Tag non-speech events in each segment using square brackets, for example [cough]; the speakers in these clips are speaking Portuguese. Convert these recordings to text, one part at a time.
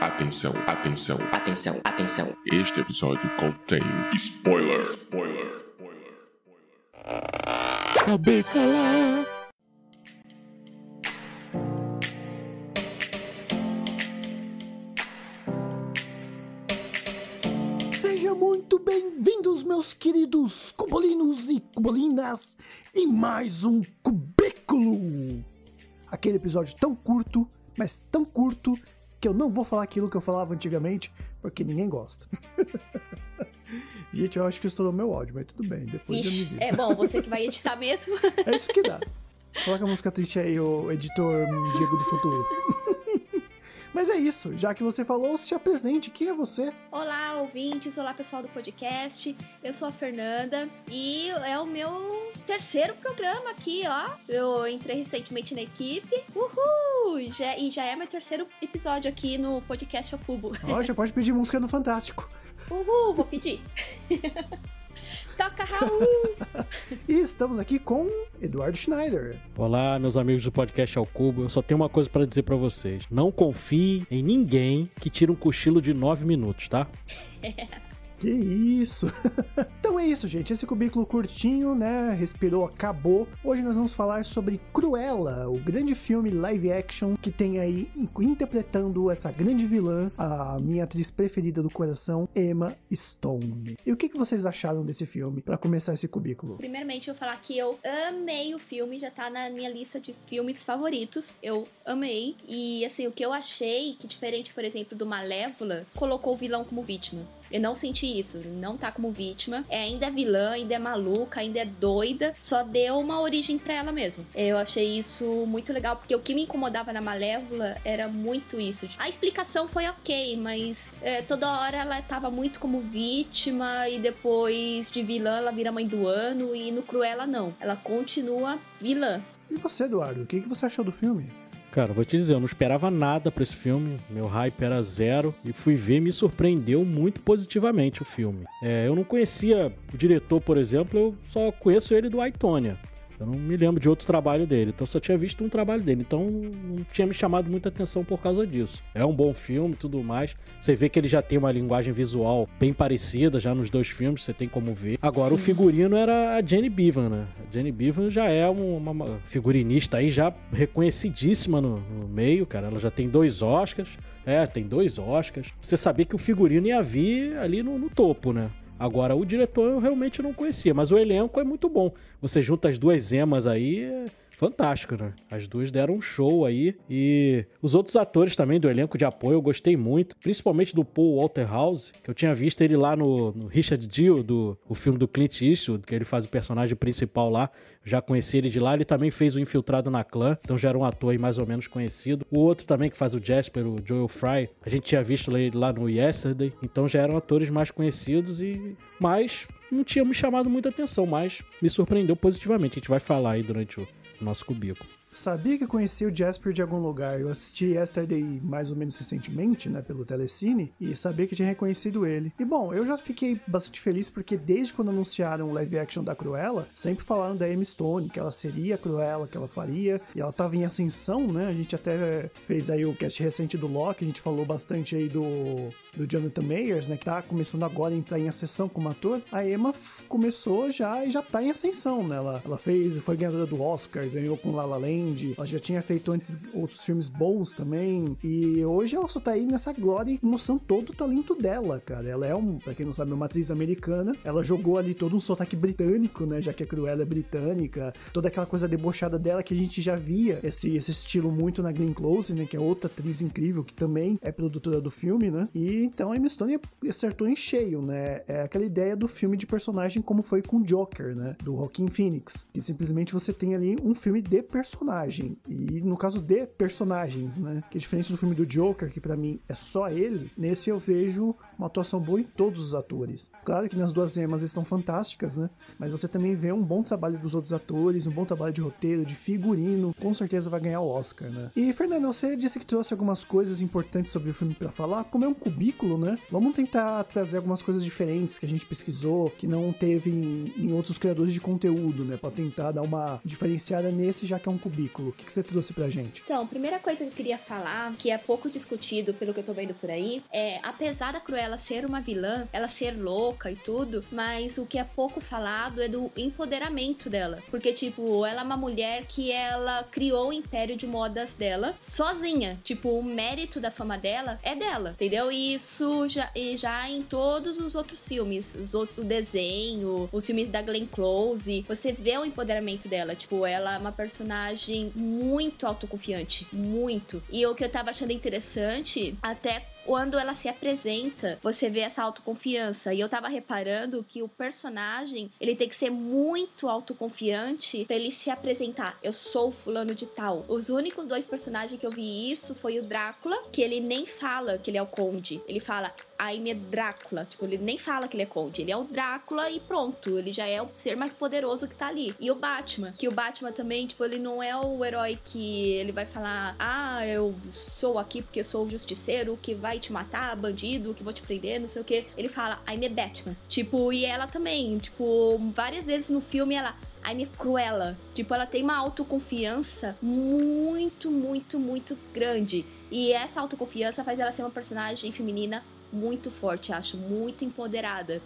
Atenção, atenção, Atenção, atenção. este episódio contém spoiler. Spoiler, spoiler, spoiler. Acabei calar. Sejam muito bem-vindos, meus queridos cubolinos e cubolinas, em mais um Cubículo! Aquele episódio tão curto, mas tão curto, que eu não vou falar aquilo que eu falava antigamente, porque ninguém gosta. [laughs] Gente, eu acho que estourou meu áudio, mas tudo bem, depois eu me Ixi, vi. é bom, você que vai editar [laughs] mesmo. É isso que dá. Coloca a música triste aí, o editor Diego do Futuro. [laughs] Mas é isso, já que você falou, se apresente, quem é você? Olá, ouvintes, olá pessoal do podcast. Eu sou a Fernanda e é o meu terceiro programa aqui, ó. Eu entrei recentemente na equipe. Uhul! E já, e já é meu terceiro episódio aqui no podcast ao Cubo. Ó, já pode pedir música no Fantástico. Uhul, vou pedir. [laughs] Toca Raul! E estamos aqui com Eduardo Schneider. Olá, meus amigos do podcast ao Cubo. Eu só tenho uma coisa pra dizer pra vocês. Não confie em ninguém que tira um cochilo de 9 minutos, tá? [laughs] Que isso! [laughs] então é isso, gente. Esse cubículo curtinho, né? Respirou, acabou. Hoje nós vamos falar sobre Cruella, o grande filme live action que tem aí in- interpretando essa grande vilã, a minha atriz preferida do coração, Emma Stone. E o que, que vocês acharam desse filme para começar esse cubículo? Primeiramente, eu vou falar que eu amei o filme, já tá na minha lista de filmes favoritos. Eu amei. E assim, o que eu achei que diferente, por exemplo, do Malévola, colocou o vilão como vítima. Eu não senti isso, não tá como vítima. É ainda é vilã, ainda é maluca, ainda é doida. Só deu uma origem pra ela mesmo. Eu achei isso muito legal, porque o que me incomodava na Malévola era muito isso. A explicação foi ok, mas é, toda hora ela tava muito como vítima e depois de vilã ela vira mãe do ano e no Cruella não. Ela continua vilã. E você, Eduardo, o que, que você achou do filme? Cara, vou te dizer, eu não esperava nada pra esse filme. Meu hype era zero. E fui ver me surpreendeu muito positivamente o filme. É, eu não conhecia o diretor, por exemplo, eu só conheço ele do Aitonia. Eu não me lembro de outro trabalho dele, então só tinha visto um trabalho dele, então não tinha me chamado muita atenção por causa disso. É um bom filme e tudo mais. Você vê que ele já tem uma linguagem visual bem parecida já nos dois filmes, você tem como ver. Agora, o figurino era a Jenny Bevan, né? A Jenny Bevan já é um- uma, uma figurinista aí já reconhecidíssima no, no meio, cara. Ela já tem dois Oscars. É, tem dois Oscars. Você sabia que o figurino ia vir ali no, no topo, né? Agora, o diretor eu realmente não conhecia, mas o elenco é muito bom. Você junta as duas emas aí, é fantástico, né? As duas deram um show aí. E os outros atores também do elenco de apoio eu gostei muito, principalmente do Paul Walter House, que eu tinha visto ele lá no, no Richard Dill, do o filme do Clint Eastwood, que ele faz o personagem principal lá. Já conheci ele de lá, ele também fez o Infiltrado na Clã, então já era um ator aí mais ou menos conhecido. O outro também que faz o Jasper, o Joel Fry, a gente tinha visto ele lá no Yesterday, então já eram atores mais conhecidos e mas não tinha me chamado muita atenção, mas me surpreendeu positivamente. A gente vai falar aí durante o nosso cubículo. Sabia que eu conhecia o Jasper de algum lugar. Eu assisti Yesterday mais ou menos recentemente, né, pelo Telecine, e sabia que tinha reconhecido ele. E bom, eu já fiquei bastante feliz porque desde quando anunciaram o live action da Cruella, sempre falaram da Emma Stone, que ela seria a Cruella, que ela faria, e ela tava em ascensão, né? A gente até fez aí o cast recente do Loki, a gente falou bastante aí do, do Jonathan Mayers, né, que tá começando agora a entrar em ascensão como ator. A Emma começou já e já tá em ascensão, né? Ela, ela fez, foi ganhadora do Oscar, ganhou com La La Land, ela já tinha feito antes outros filmes bons também, e hoje ela só tá aí nessa glória e mostrando todo o talento dela, cara. Ela é um, pra quem não sabe, uma atriz americana, ela jogou ali todo um sotaque britânico, né, já que a Cruella é britânica, toda aquela coisa debochada dela que a gente já via esse, esse estilo muito na Glenn Close, né, que é outra atriz incrível que também é produtora do filme, né, e então a Emma Stone acertou em cheio, né, é aquela ideia do filme de personagem como foi com Joker, né, do Joaquin Phoenix, que simplesmente você tem ali um filme de personagem, e no caso de personagens, né, que é diferente do filme do Joker, que pra mim é só ele, nesse eu vejo uma atuação boa em todos os atores. Claro que nas duas emas estão fantásticas, né, mas você também vê um bom trabalho dos outros atores, um bom trabalho de roteiro, de figurino, com certeza vai ganhar o Oscar, né. E Fernando, você disse que trouxe algumas coisas importantes sobre o filme pra falar, como é um cubículo, né, vamos tentar trazer algumas coisas diferentes que a gente pesquisou, que não teve em, em outros criadores de conteúdo, né, pra tentar dar uma diferenciada nesse, já que é um cubículo. O que, que você trouxe pra gente? Então, primeira coisa que eu queria falar, que é pouco discutido pelo que eu tô vendo por aí, é apesar da Cruella ser uma vilã, ela ser louca e tudo, mas o que é pouco falado é do empoderamento dela. Porque, tipo, ela é uma mulher que ela criou o império de modas dela sozinha. Tipo, o mérito da fama dela é dela, entendeu? E isso já, e já em todos os outros filmes, os outros desenho, os filmes da Glenn Close, você vê o empoderamento dela. Tipo, ela é uma personagem muito autoconfiante, muito. E o que eu tava achando interessante, até quando ela se apresenta, você vê essa autoconfiança. E eu tava reparando que o personagem, ele tem que ser muito autoconfiante para ele se apresentar. Eu sou fulano de tal. Os únicos dois personagens que eu vi isso foi o Drácula, que ele nem fala que ele é o conde. Ele fala I'm Drácula. Tipo, ele nem fala que ele é conde. Ele é o Drácula e pronto. Ele já é o ser mais poderoso que tá ali. E o Batman, que o Batman também, tipo, ele não é o herói que ele vai falar: Ah, eu sou aqui porque eu sou o justiceiro que vai te matar, bandido, que vou te prender, não sei o que. Ele fala, I'm a Batman. Tipo, e ela também, tipo, várias vezes no filme ela. I'm Cruella. Tipo, ela tem uma autoconfiança muito, muito, muito grande. E essa autoconfiança faz ela ser uma personagem feminina muito forte, acho, muito empoderada.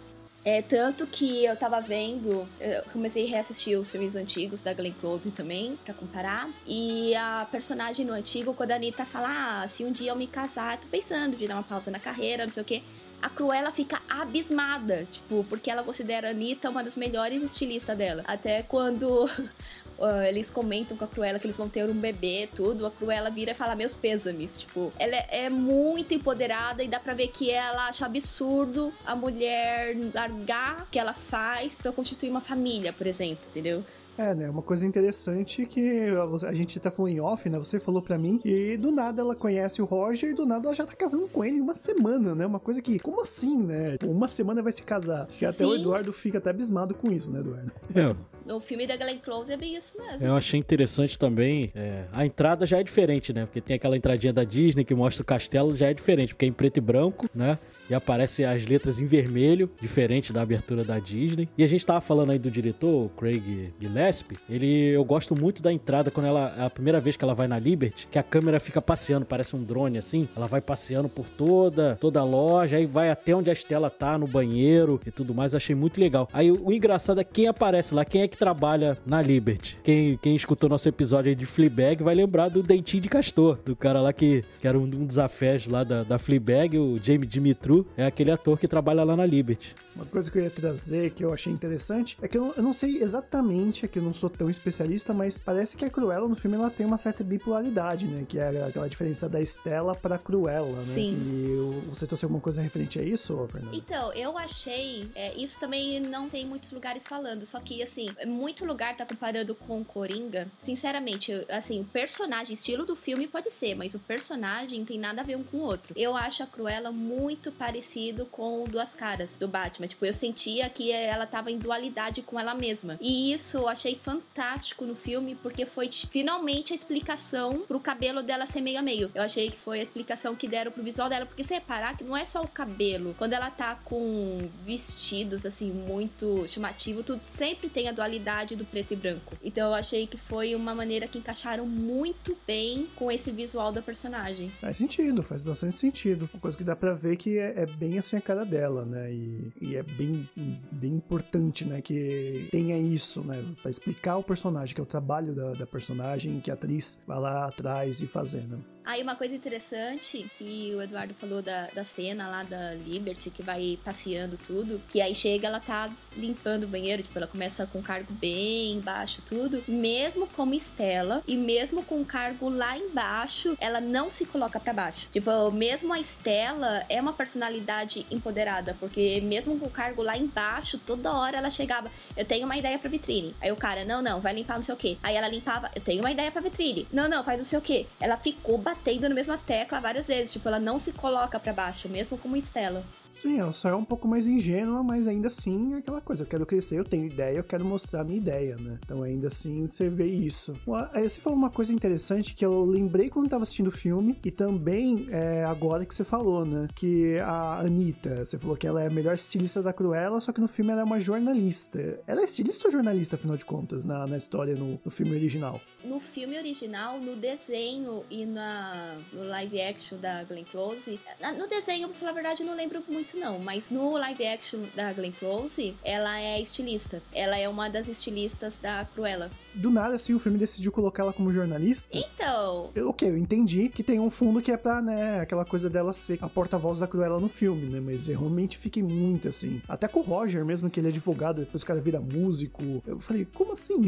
É tanto que eu tava vendo, eu comecei a reassistir os filmes antigos da Glenn Close também, para comparar. E a personagem no antigo, quando a Anitta fala, ah, se um dia eu me casar, tô pensando de dar uma pausa na carreira, não sei o quê a Cruella fica abismada, tipo, porque ela considera a Anitta uma das melhores estilistas dela. Até quando [laughs] eles comentam com a Cruella que eles vão ter um bebê, tudo, a Cruella vira e fala meus pêsames, tipo, ela é, é muito empoderada e dá pra ver que ela acha absurdo a mulher largar o que ela faz para constituir uma família, por exemplo, entendeu? É, né? Uma coisa interessante que a gente tá falando em off, né? Você falou pra mim e do nada ela conhece o Roger e do nada ela já tá casando com ele em uma semana, né? Uma coisa que, como assim, né? Uma semana vai se casar. Acho que até Sim. o Eduardo fica até abismado com isso, né, Eduardo? É. No filme da Glenn Close é bem isso mesmo. Eu achei interessante também. É, a entrada já é diferente, né? Porque tem aquela entradinha da Disney que mostra o castelo, já é diferente, porque é em preto e branco, né? e aparece as letras em vermelho, diferente da abertura da Disney. E a gente tava falando aí do diretor, o Craig Gillespie, ele eu gosto muito da entrada quando ela a primeira vez que ela vai na Liberty, que a câmera fica passeando, parece um drone assim, ela vai passeando por toda toda a loja, aí vai até onde a Estela tá no banheiro e tudo mais, achei muito legal. Aí o, o engraçado é quem aparece lá, quem é que trabalha na Liberty. Quem quem escutou nosso episódio aí de Fleabag vai lembrar do Dentinho de Castor, do cara lá que, que era um, um dos afés lá da, da Fleabag, o Jamie Dimitru é aquele ator que trabalha lá na Liberty. Uma coisa que eu ia trazer que eu achei interessante é que eu, eu não sei exatamente, é que eu não sou tão especialista, mas parece que a Cruella no filme ela tem uma certa bipolaridade, né? Que é aquela diferença da Estela pra Cruella, né? Sim. E você trouxe alguma coisa referente a isso, Fernando? Então, eu achei. É, isso também não tem muitos lugares falando, só que, assim, muito lugar tá comparando com Coringa. Sinceramente, assim, o personagem, estilo do filme pode ser, mas o personagem tem nada a ver um com o outro. Eu acho a Cruella muito parecido com o Duas Caras, do Batman. Tipo, eu sentia que ela tava em dualidade com ela mesma. E isso eu achei fantástico no filme, porque foi finalmente a explicação pro cabelo dela ser meio a meio. Eu achei que foi a explicação que deram pro visual dela, porque você reparar que não é só o cabelo. Quando ela tá com vestidos, assim, muito chamativo, tudo sempre tem a dualidade do preto e branco. Então eu achei que foi uma maneira que encaixaram muito bem com esse visual da personagem. Faz sentido, faz bastante sentido. Uma coisa que dá pra ver que é é, bem assim a cara dela, né? E, e, é bem, bem importante, né? Que tenha isso, né? Pra explicar o personagem, que é o trabalho da, da personagem que a atriz vai lá atrás e fazer, né? Aí uma coisa interessante que o Eduardo falou da, da cena lá da Liberty, que vai passeando tudo, que aí chega, ela tá limpando o banheiro, tipo, ela começa com cargo bem embaixo, tudo. Mesmo como Estela, e mesmo com cargo lá embaixo, ela não se coloca para baixo. Tipo, mesmo a Estela é uma personalidade empoderada, porque mesmo com o cargo lá embaixo, toda hora ela chegava, eu tenho uma ideia pra vitrine. Aí o cara, não, não, vai limpar não sei o que. Aí ela limpava, eu tenho uma ideia pra vitrine. Não, não, faz não sei o que. Ela ficou batendo na mesma tecla várias vezes. Tipo, ela não se coloca para baixo, mesmo como Estela. Sim, ela só é um pouco mais ingênua, mas ainda assim é aquela coisa. Eu quero crescer, eu tenho ideia, eu quero mostrar a minha ideia, né? Então ainda assim você vê isso. Aí você falou uma coisa interessante que eu lembrei quando tava assistindo o filme e também é, agora que você falou, né? Que a Anitta, você falou que ela é a melhor estilista da Cruella, só que no filme ela é uma jornalista. Ela é estilista ou jornalista, afinal de contas, na, na história, no, no filme original? No filme original, no desenho e na, no live action da Glenn Close, no desenho, pra falar a verdade, eu não lembro muito muito não, mas no live action da Glenn Close, ela é estilista. Ela é uma das estilistas da Cruella. Do nada, assim, o filme decidiu colocar ela como jornalista? Então... Eu, ok, eu entendi que tem um fundo que é pra, né, aquela coisa dela ser a porta-voz da Cruella no filme, né, mas eu realmente fiquei muito, assim, até com o Roger mesmo, que ele é advogado, depois o cara vira músico, eu falei, como assim?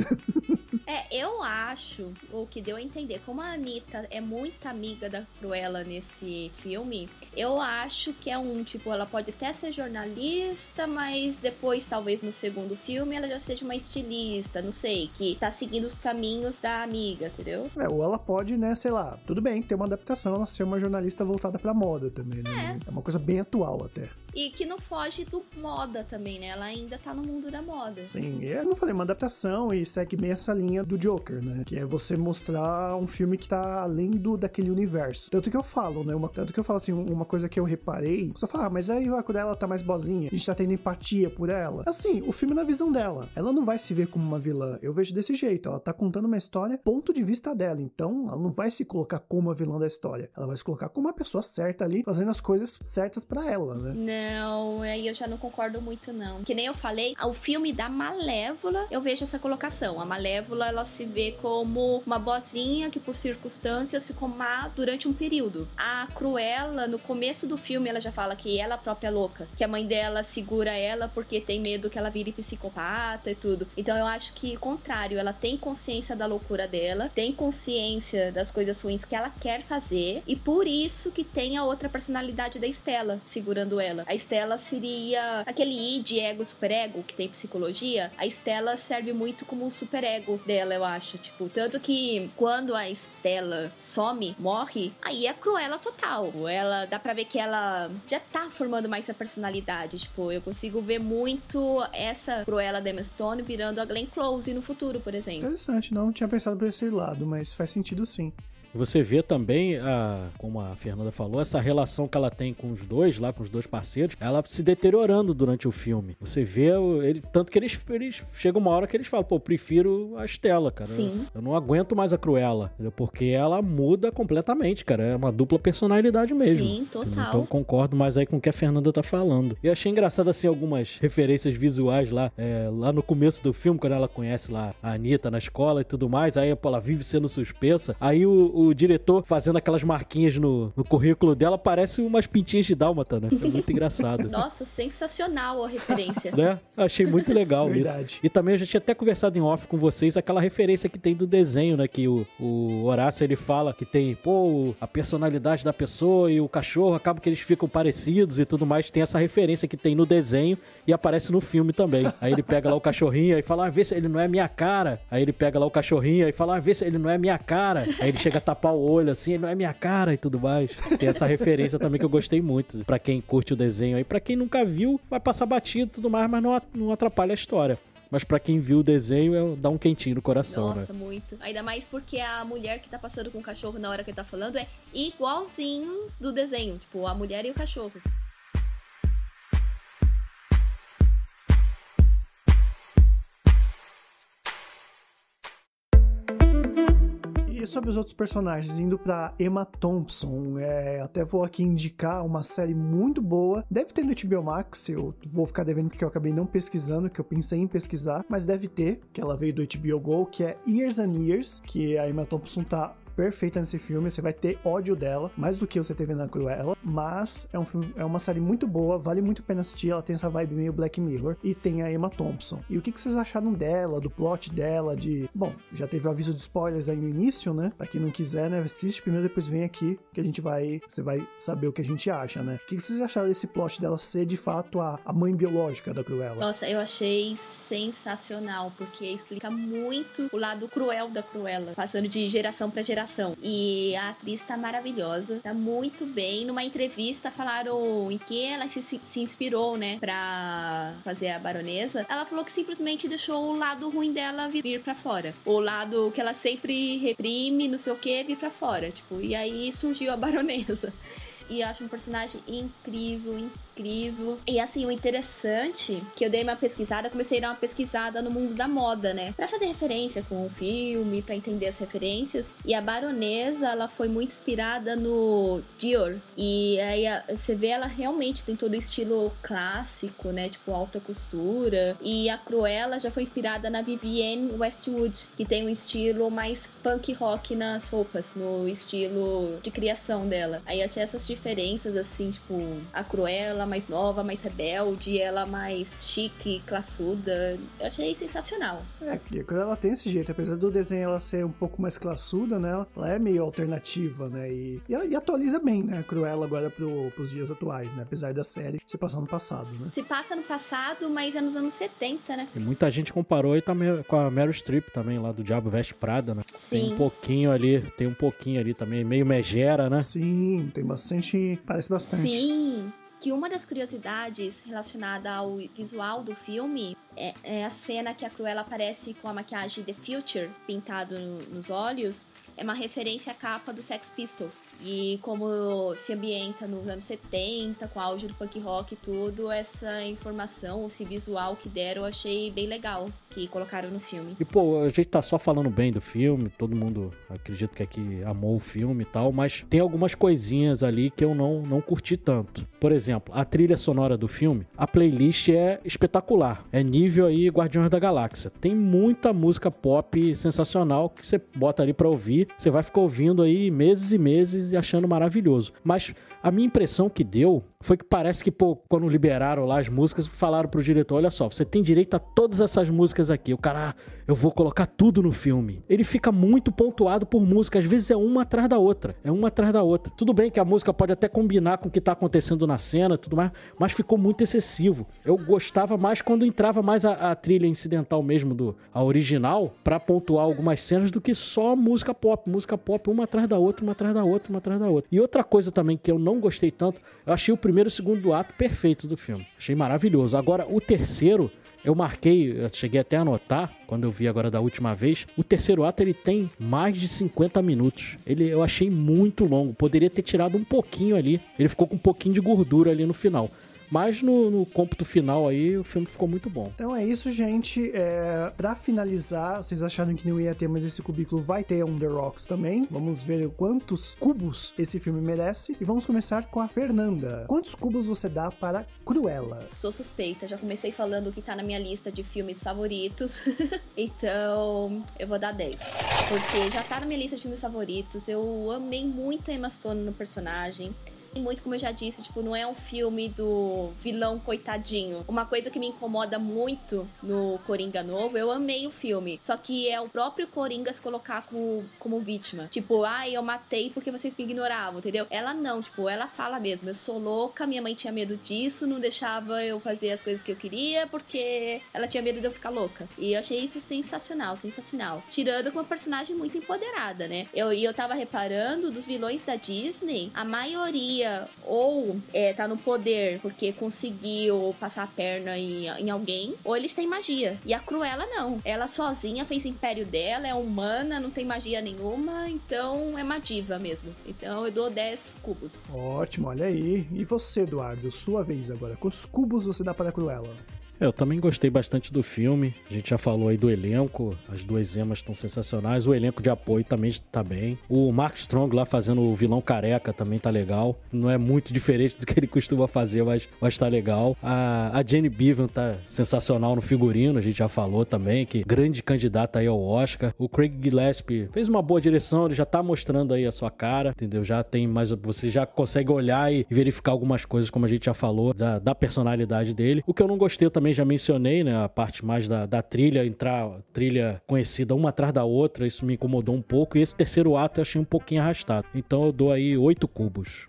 [laughs] é, eu acho, o que deu a entender, como a Anitta é muito amiga da Cruella nesse filme, eu acho que é um, tipo, ela ela pode até ser jornalista, mas depois, talvez no segundo filme, ela já seja uma estilista, não sei, que tá seguindo os caminhos da amiga, entendeu? É, ou ela pode, né, sei lá, tudo bem, ter uma adaptação, ela ser uma jornalista voltada pra moda também, né? É, é uma coisa bem atual até e que não foge do moda também, né? Ela ainda tá no mundo da moda. Sim, e eu não falei, uma adaptação e segue bem essa linha do Joker, né? Que é você mostrar um filme que tá além do daquele universo. Tanto que eu falo, né? Uma, tanto que eu falo assim, uma coisa que eu reparei, só falar, ah, mas aí quando ela tá mais boazinha, a gente tá tendo empatia por ela. Assim, o filme na visão dela. Ela não vai se ver como uma vilã. Eu vejo desse jeito. Ela tá contando uma história, ponto de vista dela. Então, ela não vai se colocar como a vilã da história. Ela vai se colocar como uma pessoa certa ali, fazendo as coisas certas para ela, né? Não aí eu já não concordo muito, não. Que nem eu falei, o filme da Malévola, eu vejo essa colocação. A Malévola, ela se vê como uma boazinha que, por circunstâncias, ficou má durante um período. A Cruella, no começo do filme, ela já fala que ela própria é louca. Que a mãe dela segura ela porque tem medo que ela vire psicopata e tudo. Então eu acho que, contrário, ela tem consciência da loucura dela, tem consciência das coisas ruins que ela quer fazer, e por isso que tem a outra personalidade da Estela segurando ela. A Estela seria aquele id, ego, superego que tem psicologia. A Estela serve muito como um superego dela, eu acho. Tipo, tanto que quando a Estela some, morre, aí é cruela total. Ela dá pra ver que ela já tá formando mais essa personalidade. Tipo, eu consigo ver muito essa Cruella Demstone virando a Glenn Close no futuro, por exemplo. Interessante, não tinha pensado por esse lado, mas faz sentido sim. Você vê também, a, como a Fernanda falou, essa relação que ela tem com os dois, lá com os dois parceiros, ela se deteriorando durante o filme. Você vê, ele, tanto que eles, eles chega uma hora que eles falam, pô, prefiro a Estela, cara. Sim. Eu não aguento mais a Cruella, porque ela muda completamente, cara. É uma dupla personalidade mesmo. Sim, total. Então concordo mais aí com o que a Fernanda tá falando. E achei engraçado, assim, algumas referências visuais lá, é, lá no começo do filme, quando ela conhece lá a Anitta na escola e tudo mais, aí pô, ela vive sendo suspensa. Aí o, o o diretor fazendo aquelas marquinhas no, no currículo dela, parece umas pintinhas de dálmata, né? É muito engraçado. [laughs] Nossa, sensacional a referência. né? Achei muito legal Verdade. isso. E também eu já tinha até conversado em off com vocês aquela referência que tem do desenho, né? Que o, o Horácio ele fala que tem, pô, a personalidade da pessoa e o cachorro, acaba que eles ficam parecidos e tudo mais. Tem essa referência que tem no desenho e aparece no filme também. Aí ele pega lá o cachorrinho e fala, ah, vê se ele não é minha cara. Aí ele pega lá o cachorrinho e fala, ah, vê se ele não é minha cara. Aí ele chega a tapar o olho assim, não é minha cara e tudo mais. Tem essa referência também que eu gostei muito. para quem curte o desenho aí, para quem nunca viu, vai passar batido e tudo mais, mas não, atrapalha a história. Mas para quem viu o desenho, é, dá um quentinho no coração, Nossa, né? muito. Ainda mais porque a mulher que tá passando com o cachorro na hora que ele tá falando é igualzinho do desenho. Tipo, a mulher e o cachorro. Sobre os outros personagens, indo para Emma Thompson, é, até vou aqui indicar uma série muito boa. Deve ter no HBO Max, eu vou ficar devendo porque eu acabei não pesquisando, que eu pensei em pesquisar, mas deve ter, que ela veio do HBO Go, que é Years and Years, que a Emma Thompson tá perfeita nesse filme, você vai ter ódio dela, mais do que você teve na Cruella, mas é, um filme, é uma série muito boa, vale muito a pena assistir, ela tem essa vibe meio Black Mirror, e tem a Emma Thompson. E o que, que vocês acharam dela, do plot dela, de... Bom, já teve o aviso de spoilers aí no início, né? Pra quem não quiser, né, assiste primeiro, depois vem aqui, que a gente vai... Você vai saber o que a gente acha, né? O que, que vocês acharam desse plot dela ser, de fato, a, a mãe biológica da Cruella? Nossa, eu achei sensacional, porque explica muito o lado cruel da Cruella, passando de geração para geração inspiração. E a atriz tá maravilhosa, tá muito bem. Numa entrevista falaram em que ela se, se inspirou, né, pra fazer a baronesa. Ela falou que simplesmente deixou o lado ruim dela vir para fora. O lado que ela sempre reprime, não sei o que, vir para fora. Tipo, e aí surgiu a [laughs] baronesa. E eu acho um personagem incrível, incrível. E assim, o interessante que eu dei uma pesquisada, comecei a dar uma pesquisada no mundo da moda, né? Pra fazer referência com o filme, para entender as referências. E a baronesa, ela foi muito inspirada no Dior. E aí você vê ela realmente tem todo o estilo clássico, né? Tipo alta costura. E a Cruella já foi inspirada na Vivienne Westwood, que tem um estilo mais punk rock nas roupas, no estilo de criação dela. Aí achei essas diferenças, assim, tipo, a Cruella mais nova, mais rebelde, ela mais chique, classuda. Eu achei sensacional. É, a Cruella tem esse jeito, apesar do desenho ela ser um pouco mais classuda, né? Ela é meio alternativa, né? E, e, e atualiza bem, né? A Cruella agora pro, pros dias atuais, né? Apesar da série se passar no passado, né? Se passa no passado, mas é nos anos 70, né? E muita gente comparou aí também com a Meryl Streep também, lá do Diabo Veste Prada, né? Sim. Tem um pouquinho ali, tem um pouquinho ali também, meio megera, né? Sim, tem bastante bastante. Parece bastante. Sim. Que uma das curiosidades relacionada ao visual do filme é, é, a cena que a Cruella aparece com a maquiagem The Future pintado no, nos olhos é uma referência à capa do Sex Pistols. E como se ambienta nos anos 70, com o do punk rock e tudo, essa informação, esse visual que deram, eu achei bem legal que colocaram no filme. E pô, a gente tá só falando bem do filme, todo mundo acredito que aqui amou o filme e tal, mas tem algumas coisinhas ali que eu não, não curti tanto. Por exemplo, a trilha sonora do filme, a playlist é espetacular. É nível nível aí Guardiões da Galáxia. Tem muita música pop sensacional que você bota ali para ouvir, você vai ficar ouvindo aí meses e meses e achando maravilhoso. Mas a minha impressão que deu foi que parece que, pô, quando liberaram lá as músicas, falaram pro diretor: olha só, você tem direito a todas essas músicas aqui. O cara, ah, eu vou colocar tudo no filme. Ele fica muito pontuado por música, às vezes é uma atrás da outra. É uma atrás da outra. Tudo bem que a música pode até combinar com o que tá acontecendo na cena tudo mais, mas ficou muito excessivo. Eu gostava mais quando entrava mais a, a trilha incidental mesmo, do a original, para pontuar algumas cenas do que só música pop. Música pop, uma atrás da outra, uma atrás da outra, uma atrás da outra. E outra coisa também que eu não gostei tanto, eu achei o primeiro e o segundo ato perfeito do filme. Achei maravilhoso. Agora, o terceiro, eu marquei, eu cheguei até a anotar, quando eu vi agora da última vez, o terceiro ato ele tem mais de 50 minutos. Ele eu achei muito longo, poderia ter tirado um pouquinho ali. Ele ficou com um pouquinho de gordura ali no final. Mas no, no cômputo final aí, o filme ficou muito bom. Então é isso, gente. É, pra finalizar, vocês acharam que não ia ter, mas esse cubículo vai ter On The Rocks também. Vamos ver quantos cubos esse filme merece. E vamos começar com a Fernanda. Quantos cubos você dá para Cruella? Sou suspeita, já comecei falando que tá na minha lista de filmes favoritos. [laughs] então, eu vou dar 10. Porque já tá na minha lista de filmes favoritos. Eu amei muito a Emma Stone no personagem muito, como eu já disse, tipo, não é um filme do vilão coitadinho. Uma coisa que me incomoda muito no Coringa novo, eu amei o filme. Só que é o próprio Coringa se colocar como, como vítima. Tipo, ai, ah, eu matei porque vocês me ignoravam, entendeu? Ela não, tipo, ela fala mesmo, eu sou louca, minha mãe tinha medo disso, não deixava eu fazer as coisas que eu queria porque ela tinha medo de eu ficar louca. E eu achei isso sensacional, sensacional. Tirando com uma personagem muito empoderada, né? Eu, e eu tava reparando dos vilões da Disney, a maioria ou é, tá no poder porque conseguiu passar a perna em, em alguém, ou eles têm magia. E a Cruella não. Ela sozinha fez império dela, é humana, não tem magia nenhuma, então é uma diva mesmo. Então eu dou 10 cubos. Ótimo, olha aí. E você, Eduardo, sua vez agora. Quantos cubos você dá para a Cruella? Eu também gostei bastante do filme. A gente já falou aí do elenco, as duas emas estão sensacionais. O elenco de apoio também tá bem. O Mark Strong lá fazendo o vilão careca também tá legal. Não é muito [laughs] diferente do que ele costuma fazer, mas, mas tá legal. A, a Jenny Bevan tá sensacional no figurino, a gente já falou também, que grande candidata aí ao Oscar. O Craig Gillespie fez uma boa direção, ele já tá mostrando aí a sua cara, entendeu? Já tem mais. Você já consegue olhar e verificar algumas coisas, como a gente já falou, da, da personalidade dele. O que eu não gostei também também já mencionei, né? A parte mais da, da trilha, entrar trilha conhecida uma atrás da outra, isso me incomodou um pouco. E esse terceiro ato eu achei um pouquinho arrastado. Então eu dou aí oito cubos.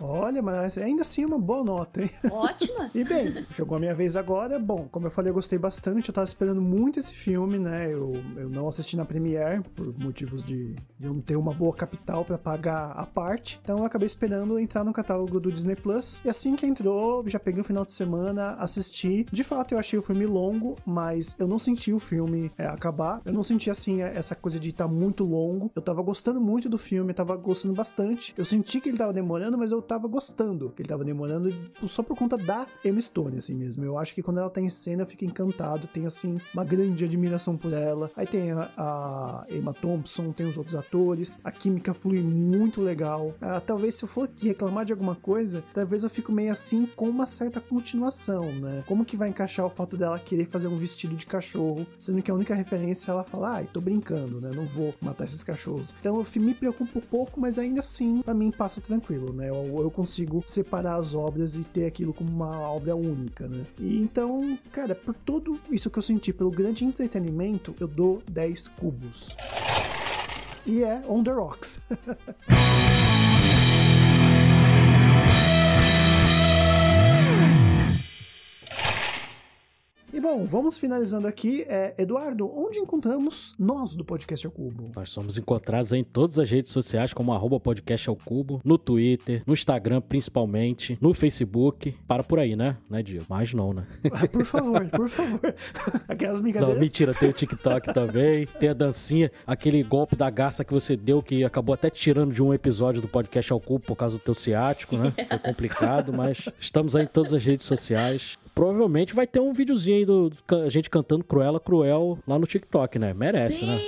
Ó, Olha, mas ainda assim é uma boa nota, hein? ótima. [laughs] E bem, chegou a minha vez agora. Bom, como eu falei, eu gostei bastante. Eu tava esperando muito esse filme, né? Eu, eu não assisti na Premiere por motivos de, de eu não ter uma boa capital pra pagar a parte. Então eu acabei esperando entrar no catálogo do Disney Plus. E assim que entrou, já peguei o final de semana, assisti. De fato, eu achei o filme longo, mas eu não senti o filme é, acabar. Eu não senti assim essa coisa de estar tá muito longo. Eu tava gostando muito do filme, tava gostando bastante. Eu senti que ele tava demorando, mas eu tava gostando que ele tava demorando só por conta da Emma Stone, assim mesmo. Eu acho que quando ela tá em cena, eu fico encantado. Tem, assim, uma grande admiração por ela. Aí tem a, a Emma Thompson, tem os outros atores. A química flui muito legal. Ah, talvez se eu for reclamar de alguma coisa, talvez eu fico meio assim com uma certa continuação, né? Como que vai encaixar o fato dela querer fazer um vestido de cachorro, sendo que a única referência ela fala, ai, tô brincando, né? Não vou matar esses cachorros. Então eu me preocupo um pouco, mas ainda assim, pra mim passa tranquilo, né? Eu, eu consigo separar as obras e ter aquilo como uma obra única, né? E então, cara, por tudo isso que eu senti, pelo grande entretenimento, eu dou 10 cubos. E é On The Rocks. [laughs] E bom, vamos finalizando aqui. É, Eduardo, onde encontramos nós do Podcast ao Cubo? Nós somos encontrados em todas as redes sociais, como arroba podcast ao cubo, no Twitter, no Instagram principalmente, no Facebook. Para por aí, né? Né, Diego? Mas não, né? Ah, por favor, por favor. [laughs] Aquelas brincadeiras. Não, mentira, tem o TikTok também, tem a dancinha, aquele golpe da garça que você deu, que acabou até tirando de um episódio do podcast ao cubo por causa do teu ciático, né? Foi complicado, mas estamos aí em todas as redes sociais. Provavelmente vai ter um videozinho aí do, do a gente cantando Cruella Cruel lá no TikTok, né? Merece, Sim. né?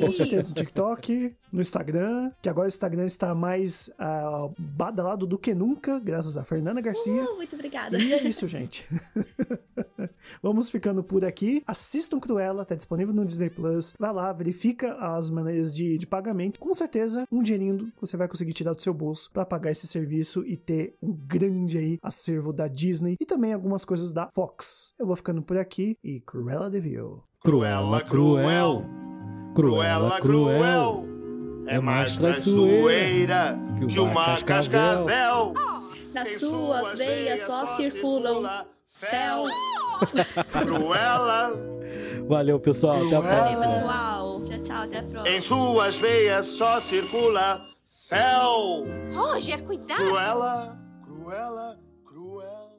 Com certeza, no TikTok, no Instagram, que agora o Instagram está mais uh, badalado do que nunca, graças a Fernanda Garcia. Uh, muito obrigada. E é isso, gente. [laughs] [laughs] Vamos ficando por aqui. Assistam Cruella, tá disponível no Disney Plus. Vai lá, verifica as maneiras de, de pagamento. Com certeza, um dinheirinho você vai conseguir tirar do seu bolso para pagar esse serviço e ter um grande aí acervo da Disney e também algumas coisas da Fox. Eu vou ficando por aqui e Cruella de Vil. Cruella Cruel. Cruella Cruel. É mais traiçoeira que uma cascavel. Nas suas veias só circulam fel. [laughs] Cruella, Valeu, pessoal. Até a Valeu, próxima. pessoal. Tchau, tchau. Até a próxima. em suas veias só circula fel. Roger, cuidado! Cruella, cruela, cruel.